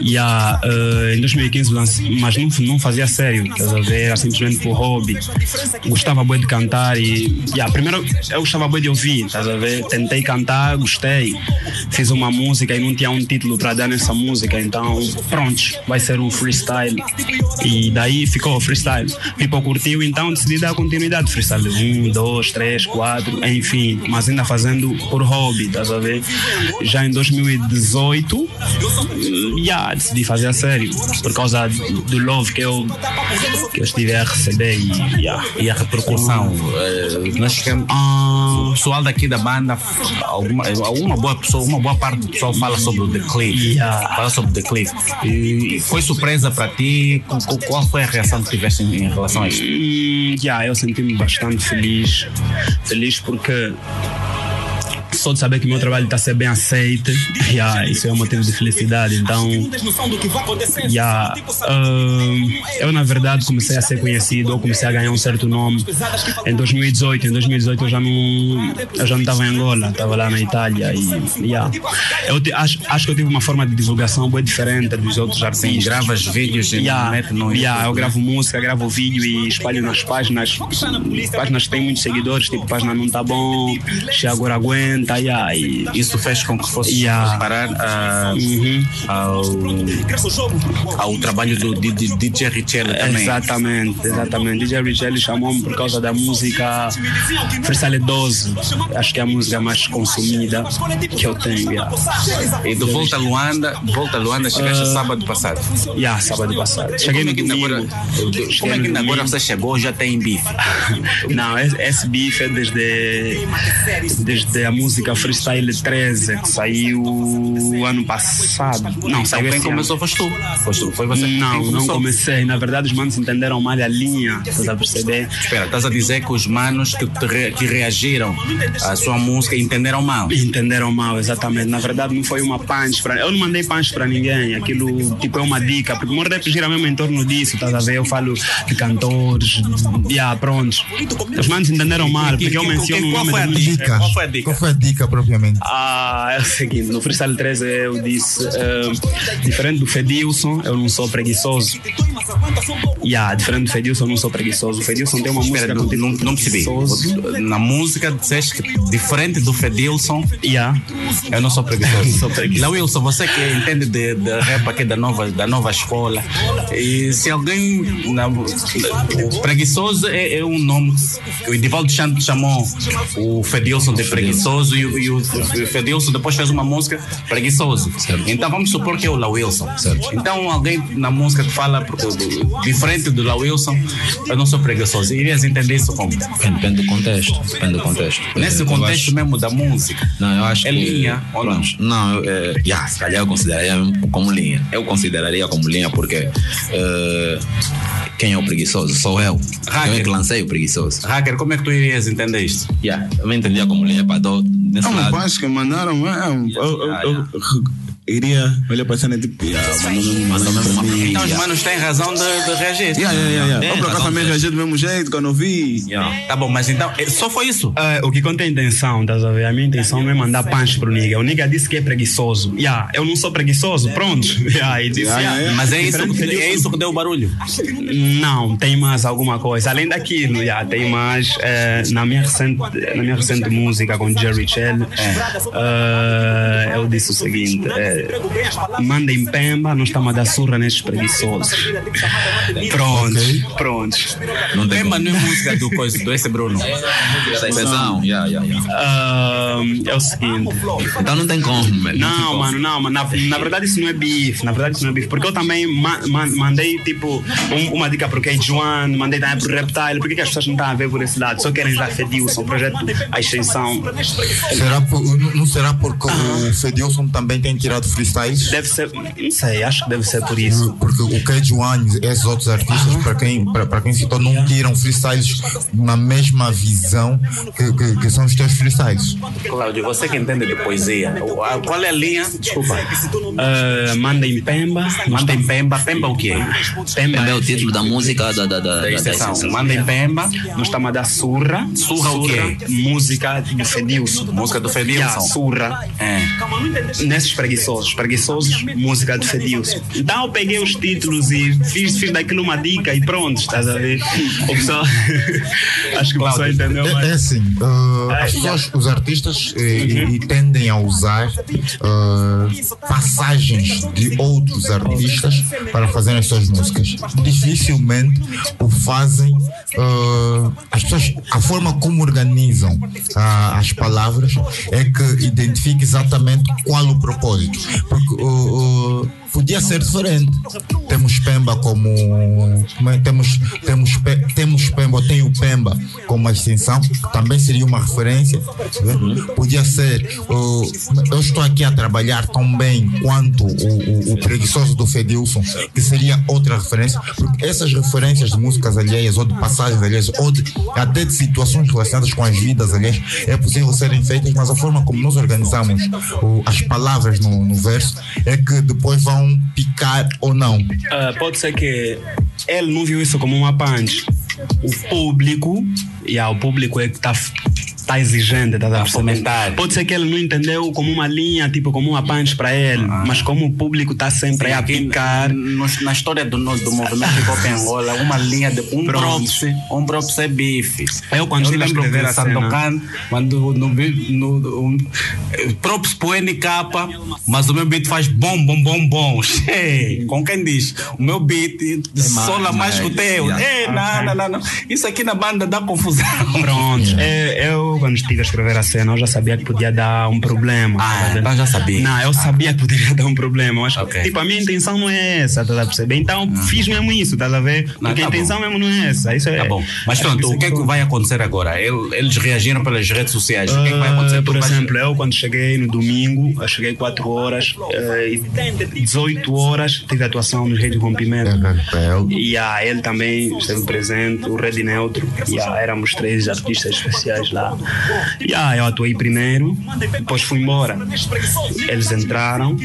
Yeah, eh, em 2015 lancei, mas não, não fazia sério, estás a ver? Era simplesmente por hobby. Gostava bem de cantar e. Yeah, primeiro eu gostava bem de ouvir, estás a ver? Tentei cantar, gostei. Fiz uma música e não tinha um título para dar nessa música, então pronto, vai ser um freestyle. E daí ficou freestyle. People curtiu, então decidi dar continuidade. Freestyle um, dois, três, quatro, enfim, mas ainda fazendo por hobby, estás a ver? Já em 2018, já decidi fazer a sério, por causa do love que eu, que eu estive a receber e, yeah. E a repercussão? eh, nós chegamos, o pessoal daqui da banda, alguma boa pessoa, uma boa parte do pessoal fala sobre o Declive. Fala sobre o Declive. E foi surpresa para ti? Qu- qu- Qual foi a reação que tiveste em, relação a? Hum, yeah, eu senti-me bastante feliz. Feliz porque só de saber que meu trabalho está ser bem aceito, yeah, isso é um motivo de felicidade. Então, yeah, hum, eu na verdade comecei a ser conhecido, eu comecei a ganhar um certo nome em 2018. Em 2018 eu já não eu já não estava em Angola, estava lá na Itália e yeah. eu te- acho, acho que eu tive uma forma de divulgação bem diferente dos outros artistas. Sim, gravas vídeos e yeah, mete no yeah, eu gravo música, gravo vídeo e espalho nas páginas, páginas que têm muitos seguidores, tipo página não tá bom, se agora aguenta, yeah, e Isso fez com que fosse Yeah. parar a- ao, ao trabalho do, DJ Richelli também. Exatamente, exatamente. DJ Richelli chamou-me por causa da música Freestyle 12. Acho que é a música mais consumida que eu tenho. Yeah. E de volta a Luanda, volta a Luanda, chegaste Ah. sábado passado. Yeah, sábado passado. Cheguei como é que agora, como é que agora você chegou já tem bife? *laughs* Não, esse, esse bife é desde, desde a música Freestyle 13, que saiu ano passado. Não, saiu quem começou ano. foste tu. Foi você Não, não comecei. Na verdade, os manos entenderam mal a linha, estás a perceber? Espera, estás a dizer que os manos que, te re- que reagiram à sua música entenderam mal? Entenderam mal, exatamente. Na verdade, não foi uma punch para. Eu não mandei punch para ninguém. Aquilo, tipo, é uma dica. Porque o meu rap gira mesmo em torno disso, estás a ver? Eu falo de cantores, yeah, prontos. Os manos entenderam mal, porque eu menciono o Qual nome foi a da dica? música. Qual foi a dica? Dica? propriamente? Ah, é o seguinte, no Freestyle 13 eu disse, eh, diferente do Fedilson, eu não sou preguiçoso. Yeah, diferente do Fedilson, eu não sou preguiçoso. O Fedilson tem uma música Espera, não, não, não percebi. preguiçoso. Na música disseste que diferente do Fedilson, yeah. eu não sou preguiçoso. *laughs* Lá, Wilson, você que entende de, de rap aqui da nova, da nova escola, e se alguém. na- preguiçoso é, é um nome. O Edivaldo Santos chamou o Fedilson de preguiçoso e, o- e o Fedilson depois fez uma música preguiçoso. Então vamos supor que é o La Wilson. Então alguém na música que fala diferente do La Wilson, eu não sou preguiçoso. Irias entender isso como? Depende do contexto. Depende do contexto. Nesse Eu contexto acho- mesmo da música. Não, eu acho É que. linha ou não? Não, é, yeah, se calhar eu consideraria como linha. Eu consideraria como linha porque. eh, quem é o preguiçoso? Sou eu. Eu é que lancei o preguiçoso. Hacker, como é que tu irias entender isto? Yeah, eu me entendia como linha. Pá, tô nesse Não, lado. mas que mandaram mesmo. Eu, eu, eu, iria olhar para a cena tipo, yeah, mandou mesmo para mim. Então os manos têm razão de, de reagir. Yeah, yeah, yeah, yeah. Eu por acaso também reagi do mesmo jeito quando eu vi. Tá bom, mas então, eh, só foi isso? É, o que conta é a intenção, estás a ver? A minha intenção não é mandar punch pro nigga. O nigga disse que é preguiçoso. Yeah, eu não sou preguiçoso, pronto. *laughs* Yeah, disse, yeah. Mas é isso, é isso que deu o barulho. Não, tem mais alguma coisa. Além daquilo, yeah, tem mais. eh, na, minha recente, na minha recente música com Jerry Chell, eh, eu disse o seguinte: eh, mandem pemba, nós estamos a dar surra nestes preguiçosos. Pronto, pronto. Não tem Pemba não é música do, coisa, do esse Bruno. Expressão, yeah, yeah, yeah. Ah, é o seguinte. Então não tem como. Não mano, não, mano. Na, na verdade isso não é bife. Na verdade isso não é bife. Porque eu também ma- ma- mandei, tipo, um- uma dica pro Kate Juan, mandei também pro Reptile. Por que, que as pessoas não estão a ver por esse lado? Só querem já Fedilson, projeto, a extensão. Será por- não não será porque o Fedilson também tem tirado freestyles? Deve ser, não sei, acho que deve ser por isso. Porque o Cage One e esses outros artistas, para quem, para, para quem citou, não tiram freestyles na mesma visão que, que, que são os teus freestyles. Cláudio, você que entende de poesia, qual é a linha? Desculpa. Uh, mandem Pemba. Mandem Pemba. Pemba o quê? Pemba é o título da música da, da, da, Da exceção. exceção. Mandem Pemba. Nós estamos a dar surra. Surra o quê? Música do Fedilson. Música do Fedilson. Yeah, surra. É. Nesses preguiçosos. Preguiçosos, música do Fedilson. Então eu peguei os títulos e fiz, fiz daquilo uma dica e pronto, estás a ver? O pessoal. *laughs* Acho que o pessoal entendeu É, é assim, uh, as pessoas, os artistas eh, e tendem a usar uh, passagens de outros artistas para fazer as suas músicas. Dificilmente o fazem uh, as pessoas, a forma como organizam ah, as palavras é que identifica exatamente qual o propósito. Porque uh, uh, podia ser diferente. Temos Pemba como. é? temos, temos, temos Pemba, tem o Pemba como extensão, também seria uma referência. tá? Podia ser. uh, eu estou aqui a trabalhar tão bem quanto o, o, o preguiçoso do Fedilson, que seria outra referência, porque essas referências de músicas alheias, ou de passagens alheias, ou de, até de situações relacionadas com as vidas alheias, é possível serem feitas, mas a forma como nós organizamos o- as palavras no, no verso é que depois vão picar ou não. Ah, pode ser que ele não viu isso como uma punch. O público, yeah, o público é que está tá exigente, tá, a perceber? Pode ser que ele não entendeu como uma linha, tipo como uma punch para ele, mas como o público está sempre a picar. na história do, no- do movimento hip hop *laughs* Angola, uma linha de um props, um props é bife. Eu, quando a lembro que a Sandokan, quando no, no, no, eh, props pro NK, mas o meu beat faz bom, bom, bom, bom. *laughs* Che, Com quem diz? O meu beat sola mais que o teu. É, não, não, não, não. Isso aqui na banda dá confusão. Pronto, *laughs* é, eu quando estive a escrever a cena, eu já sabia que podia dar um problema. Ah, então já sabia. Não, eu sabia que poderia dar um problema, mas tipo, a minha intenção não é essa, tá a perceber? Então fiz mesmo isso, tá a ver? Porque tá a intenção mesmo não é essa. Isso é, Tá bom. Mas pronto, o que é que vai acontecer agora? El- Eles reagiram pelas redes sociais. O que é que vai acontecer? Ah, por exemplo, eu quando cheguei no domingo, eu cheguei 4 horas eh, e 18 horas tive atuação no Rei de Rompimento. E ah, ele também esteve presente, o Red Neutro. E ah, éramos três artistas especiais lá. Yeah, eu atuei primeiro, depois fui embora. Eles entraram,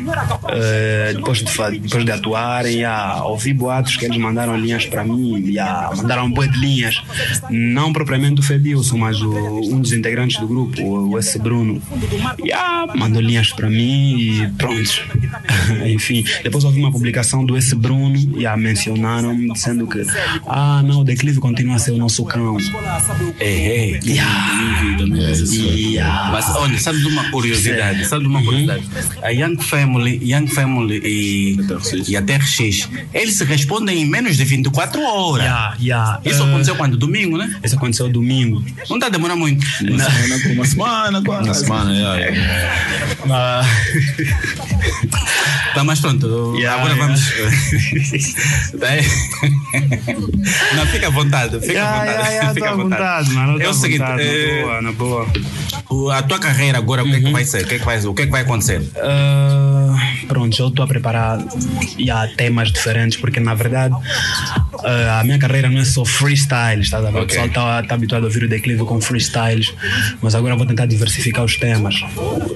eh, depois, de, depois de atuarem, yeah, ouvi boatos que eles mandaram linhas para mim, yeah, mandaram boi de linhas. Não propriamente o Fedilson, mas o- um dos integrantes do grupo, o, esse Bruno. Yeah, mandou linhas para mim e pronto. *laughs* Enfim, depois ouvi uma publicação do esse Bruno e a mencionaram dizendo que ah não, o declive continua a ser o nosso cão. É, é. Yeah. Mas olha, sabe de uma curiosidade? Sabe de uma curiosidade? A Young Family, Young Family e, e a TRX, eles se respondem em menos de 24 horas. Yeah, yeah. Isso Eh, aconteceu quando? Domingo, né? Isso aconteceu domingo. Não está a demorar muito. Uma semana, com uma *laughs* semana, quase. Uma semana, yeah, yeah. Tá, mas pronto, agora vamos. Tá *laughs* aí? *laughs* Não, fica à vontade, fica Yeah, à vontade. yeah, yeah, fica à vontade. mano, é o seguinte, vontade, na eh, boa, na boa. o- a tua carreira agora, o que é que vai ser? O que é que vai, o que é que vai acontecer? Ah, pronto, eu estou a preparar já temas diferentes, porque na verdade ah, a minha carreira não é só freestyle, está a ver? O pessoal está tá habituado a ouvir o declive com freestyles, mas agora eu vou tentar diversificar os temas.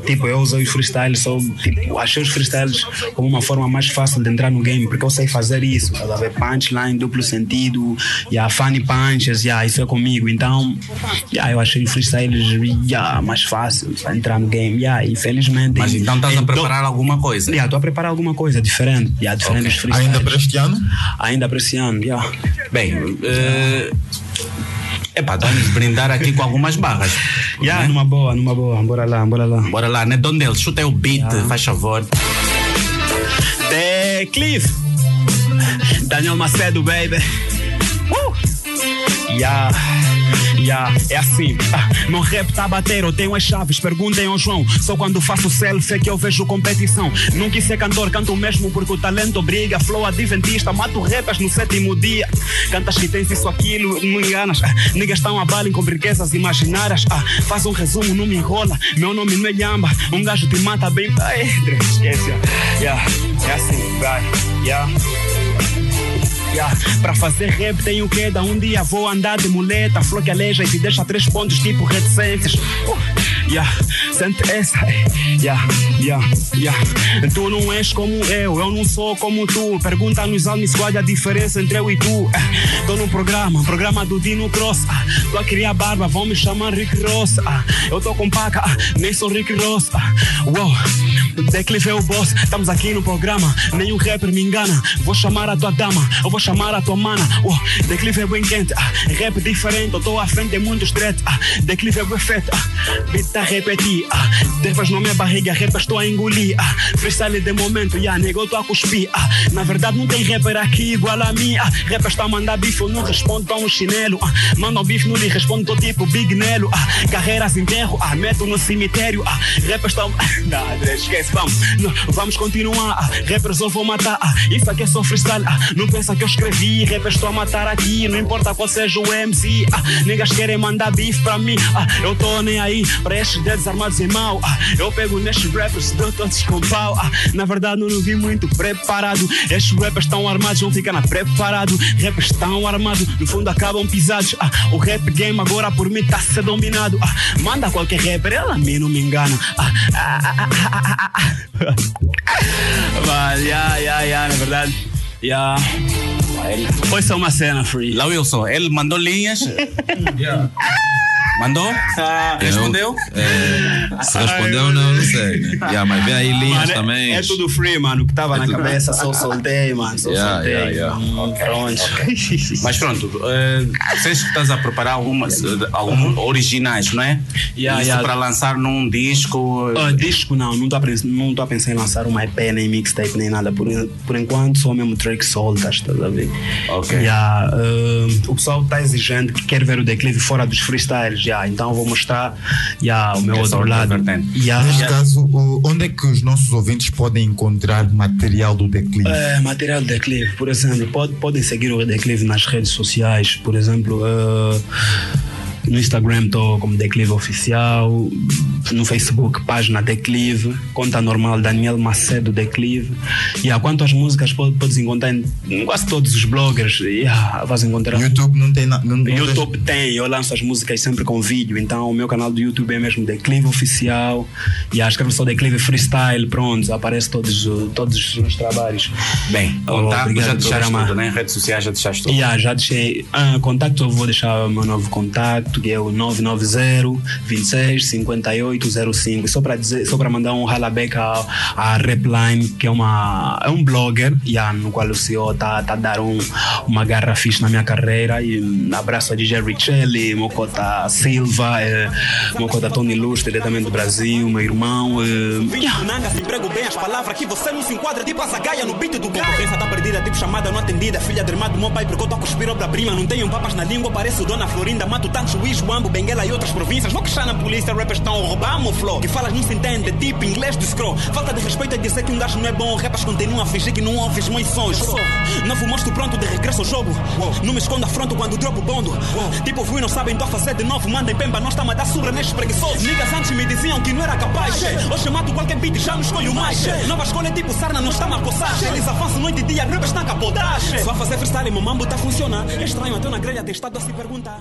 Tipo, eu usei os freestyles, só, tipo, achei os freestyles como uma forma mais fácil de entrar no game, porque eu sei fazer isso, a ver? Punchline, duplo sentido, yeah, funny punches, yeah, isso é comigo. Então, yeah, eu achei os freestyles yeah, mais fácil entrar no game. Yeah, infelizmente. Mas então estás a preparar alguma coisa? Yeah, estou a preparar alguma coisa diferente. Yeah, diferente Ok. dos freestyles. Ainda para este ano? Ainda para este ano, yeah. Bem, é epá, vamos brindar aqui com algumas barras. *laughs* Yeah, numa boa, numa boa. Bora lá, bora lá. Bora lá, né? Donde ele chuta aí o beat, faz favor. The Cliff. Daniel Macedo, baby. Uh! Yeah. Yeah, é assim, *laughs* ah, meu rap tá eu tenho as chaves, perguntem ao João. Só quando faço selfie é que eu vejo competição. Não quis ser cantor, canto mesmo porque o talento briga. Flow adventista, mato rappers no sétimo dia. Cantas que tens isso, aquilo, não enganas. *laughs* Niggas estão a balem com riquezas imaginárias. Ah, faz um resumo, não me enrola. Meu nome não é Lhamba, um gajo te mata bem. Ai, *laughs* esquece. Yeah, é assim, vai. Yeah. Yeah. Pra fazer rap tenho queda. Um dia vou andar de muleta. Flor que aleja e te deixa três pontos tipo reticências. Uh, yeah. Sente essa. Yeah, yeah, yeah. Tu não és como eu, eu não sou como tu. Pergunta nos Almi Squad a diferença entre eu e tu. Eh, Tô num programa, programa do Dino Cross. Ah, tô a criar barba, vão me chamar Rick Ross. Ah, eu tô com paca, ah, nem sou Rick Ross. Uou, Declive é o boss. Estamos aqui no programa, nenhum rapper me engana. Vou chamar a tua dama, eu vou chamar a tua mana. Uou, Declive é bem quente, ah, rap diferente. Eu tô à frente de muitos dreads. Ah, declive é bem feito, ah, beat a repetir. Ah, Dervas na minha barriga, rap estou a engolir. Ah, freestyle de momento, yeah, nego, tô a cuspir. Ah, na verdade, não tem rapper aqui igual a mim. Ah, rap está a mandar bife, eu não respondo, tô um chinelo. Ah, manda um bife, não lhe respondo, tô tipo Big Nelo. Ah, carreiras enterro, ah, meto no cemitério. Ah, rap estão. Não, esquece, vamos. Não, vamos continuar. Rappers eu vou matar. Isso aqui é só freestyle. Ah, não pensa que eu escrevi. Rappers estou a matar aqui. Não importa qual seja o MC. Ah, niggas querem mandar bife pra mim. Ah, eu tô nem aí pra estes dedos armados em mal. Eu pego nestes rappers, dou todos com pau. Na verdade, não vi muito preparado. Estes rappers estão armados, vão ficar na preparado. Rappers estão armados, no fundo acabam pisados. O rap game agora por mim tá a ser dominado. Manda qualquer rapper, ela a mim não me engana. *laughs* Ah, ah, ah, ah, ah, ah, ah. Mas, yeah, yeah, yeah, na verdade. Yeah. Foi só uma cena free. Lá Wilson, ele mandou linhas. *laughs* Mandou? Respondeu? É, se respondeu não, não sei. Né? Yeah, mas vê aí linhas Mano, é- também. É, tudo free, mano. O que tava É na tudo- cabeça, só soltei, mano. Só Yeah, soltei. yeah, yeah. Hum, Pronto. Mas pronto, eh, sei que estás a preparar algumas, eh, alguns originais, não é? Yeah, Isso yeah. para lançar num disco. Ah, disco não, não estou a, não tô a pensar em lançar uma EP, nem mixtape, nem nada. Por, por enquanto, só mesmo track soltas, estás a ver? Ok. Yeah, ah, o pessoal está exigente que quer ver o declive fora dos freestyles, yeah, então vou mostrar yeah, o meu Essa outro lado. Yeah, Neste yeah. caso, onde é que os nossos ouvintes podem encontrar material do Declive? É, material do Declive, por exemplo, pode, podem seguir o Declive nas redes sociais, por exemplo, eh, no Instagram estou como Declive Oficial, no Facebook, página Declive, conta normal Daniel Macedo Declive. E yeah, quanto às músicas, pode- podes encontrar em quase todos os bloggers. Yeah, vais encontrar. YouTube não tem nada. YouTube tem, eu lanço as músicas sempre com vídeo, então o meu canal do YouTube é mesmo Declive Oficial. E yeah, escreve só Declive Freestyle, pronto, aparece todos, todos os meus trabalhos. Bem, contato Obrigado já deixaste tudo, né? Redes sociais já deixaste tudo. Yeah, já deixei. Ah, contato, eu vou deixar o meu novo contato, que é o 990 26 58 05. E Só para dizer, só para mandar um ralabeck à, à Repline, que é uma é um blogger, yeah, no qual o senhor tá tá dar um, uma garra fixe na minha carreira e um abraço a DJ Richelli, Mocota Silva, eh, Mocota Tony Luz, diretamente do Brasil, meu irmão. eh, Vim do Nanga, se emprego bem as palavras que você não se enquadra, tipo a zagaia no beat do concorrência tá perdida, tipo chamada não atendida, filha de irmã do meu pai, porque eu tô a cuspir obra-prima, não tenho papas na língua, pareço Dona Florinda, mato tanto juiz, Wambo, Benguela e outras províncias, vou queixar na polícia, rappers estão a roubar meu flow, que falas não se entende, tipo inglês do scroll, falta de respeito é dizer que um gajo não é bom, rappers continuam a fingir que não ouves meus sons, novo monstro pronto de regresso ao jogo, não me escondo afronto quando dropo bondo, tipo fui não sabem, tô a fazer de novo, mandem pemba, nós estamos a dar surra nestes preguiçosos, niggas antes me diziam que não era capaz, hoje mato qualquer beat, já não escolho mais, nova escolha é tipo sarna, não está a coçar, eles avançam noite e dia, rappers estão a capotagem, só fazer freestyle, meu mambo tá a funcionar, é estranho, até na grelha testado a se perguntar.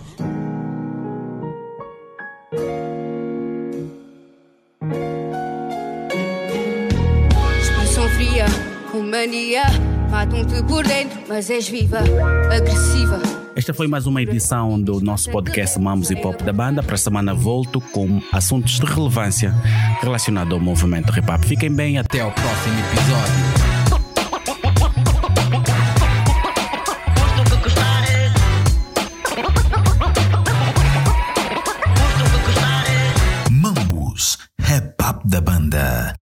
Esta foi mais uma edição do nosso podcast Mamos e Pop da banda. Para a semana volto com assuntos de relevância relacionados ao movimento hip hop. Fiquem bem, até ao próximo episódio. Da banda.